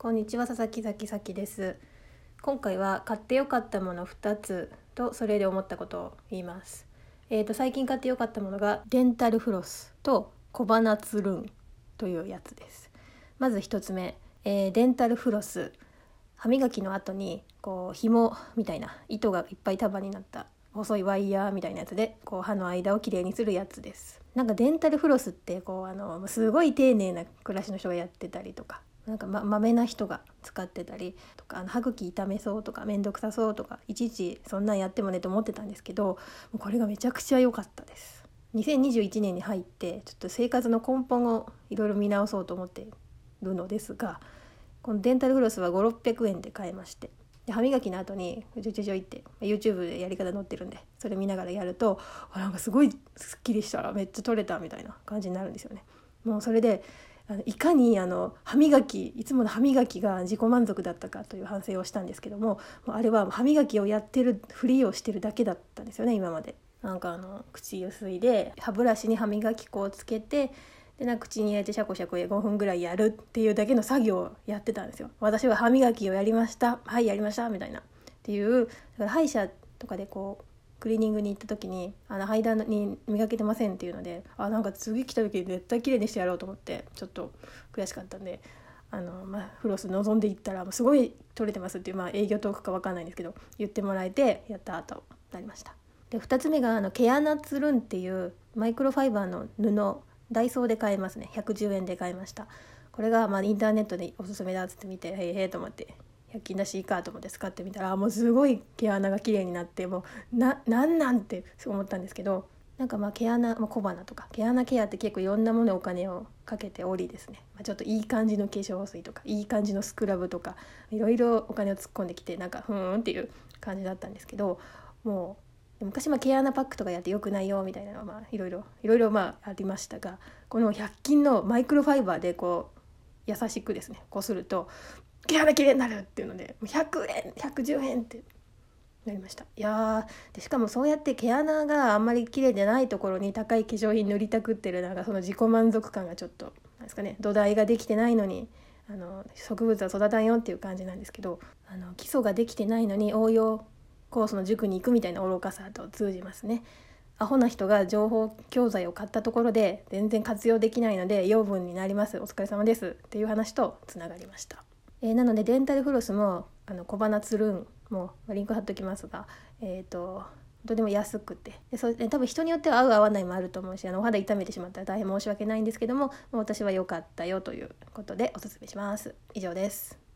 こんにちは佐々木崎咲です。今回は買ってよかったもの2つとそれで思ったことを言います。えーと最近買ってよかったものがデンタルフロスと小鼻つるんというやつです。まず1つ目、えーデンタルフロス。歯磨きの後にこう紐みたいな糸がいっぱい束になった細いワイヤーみたいなやつでこう歯の間をきれいにするやつです。なんかデンタルフロスってこうあのすごい丁寧な暮らしの人がやってたりとかなんかまめな人が使ってたりとかあの歯茎痛めそうとか面倒くさそうとかいちいちそんなんやってもねと思ってたんですけどもうこれがめちゃくちゃ良かったです2021年に入ってちょっと生活の根本をいろいろ見直そうと思っているのですがこのデンタルフロスは5600円で買えましてで歯磨きの後にちょちょちょいって YouTube でやり方載ってるんでそれ見ながらやるとあなんかすごいすっきりしたらめっちゃ取れたみたいな感じになるんですよね。もうそれであのいかにあの歯磨きいつもの歯磨きが自己満足だったかという反省をしたんですけどももうあれは歯磨きをやってるふりをしてるだけだったんですよね今まで。なんかあの口ゆすいで歯ブラシに歯磨き粉をつけてでな口に入れてシャコシャコで5分ぐらいやるっていうだけの作業をやってたんですよ。私は歯磨きをやりましたはいやりましたみたいなっていうだから歯医者とかでこうクリーニングに行った時にあの階段に磨けてませんっていうのであなんか次来た時絶対綺麗にしてやろうと思ってちょっと悔しかったんであの、まあ、フロス望んでいったらすごい取れてますっていう、まあ、営業トークか分かんないんですけど言ってもらえてやった後なりました。で2つ目があの毛穴つるんっていうマイクロファイバーの布ダイソーで買えますね110円で買いましたこれがまあインターネットでおすすめだっつって見てへえへえと思って100均だしいいかと思って使ってみたらもうすごい毛穴が綺麗になってもうななんなんて思ったんですけどなんかまあ毛穴、まあ、小鼻とか毛穴ケアって結構いろんなものお金をかけておりですね、まあ、ちょっといい感じの化粧水とかいい感じのスクラブとかいろいろお金を突っ込んできてなんかふーんっていう感じだったんですけどもう昔ま毛穴パックとかやってよくないよみたいなのはいろいろいろいろまあありましたがこの100均のマイクロファイバーでこう優しくですねこうすると毛穴きれいになるっていうので100円110円ってなりましたいやでしかもそうやって毛穴があんまり綺麗でないところに高い化粧品塗りたくってるなんかその自己満足感がちょっとなんですかね土台ができてないのにあの植物は育たんよっていう感じなんですけどあの基礎ができてないのに応用コースの塾に行くみたいな愚かさと通じますね。アホな人が情報教材を買ったところで全然活用できないので養分になります。お疲れ様です。っていう話とつながりました。えー、なのでデンタルフロスもあの小鼻つるんもリンク貼っときますが、えーと、とても安くて。でそ多分人によっては合う合わないもあると思うしあのお肌痛めてしまったら大変申し訳ないんですけども私は良かったよということでおすすめします。以上です。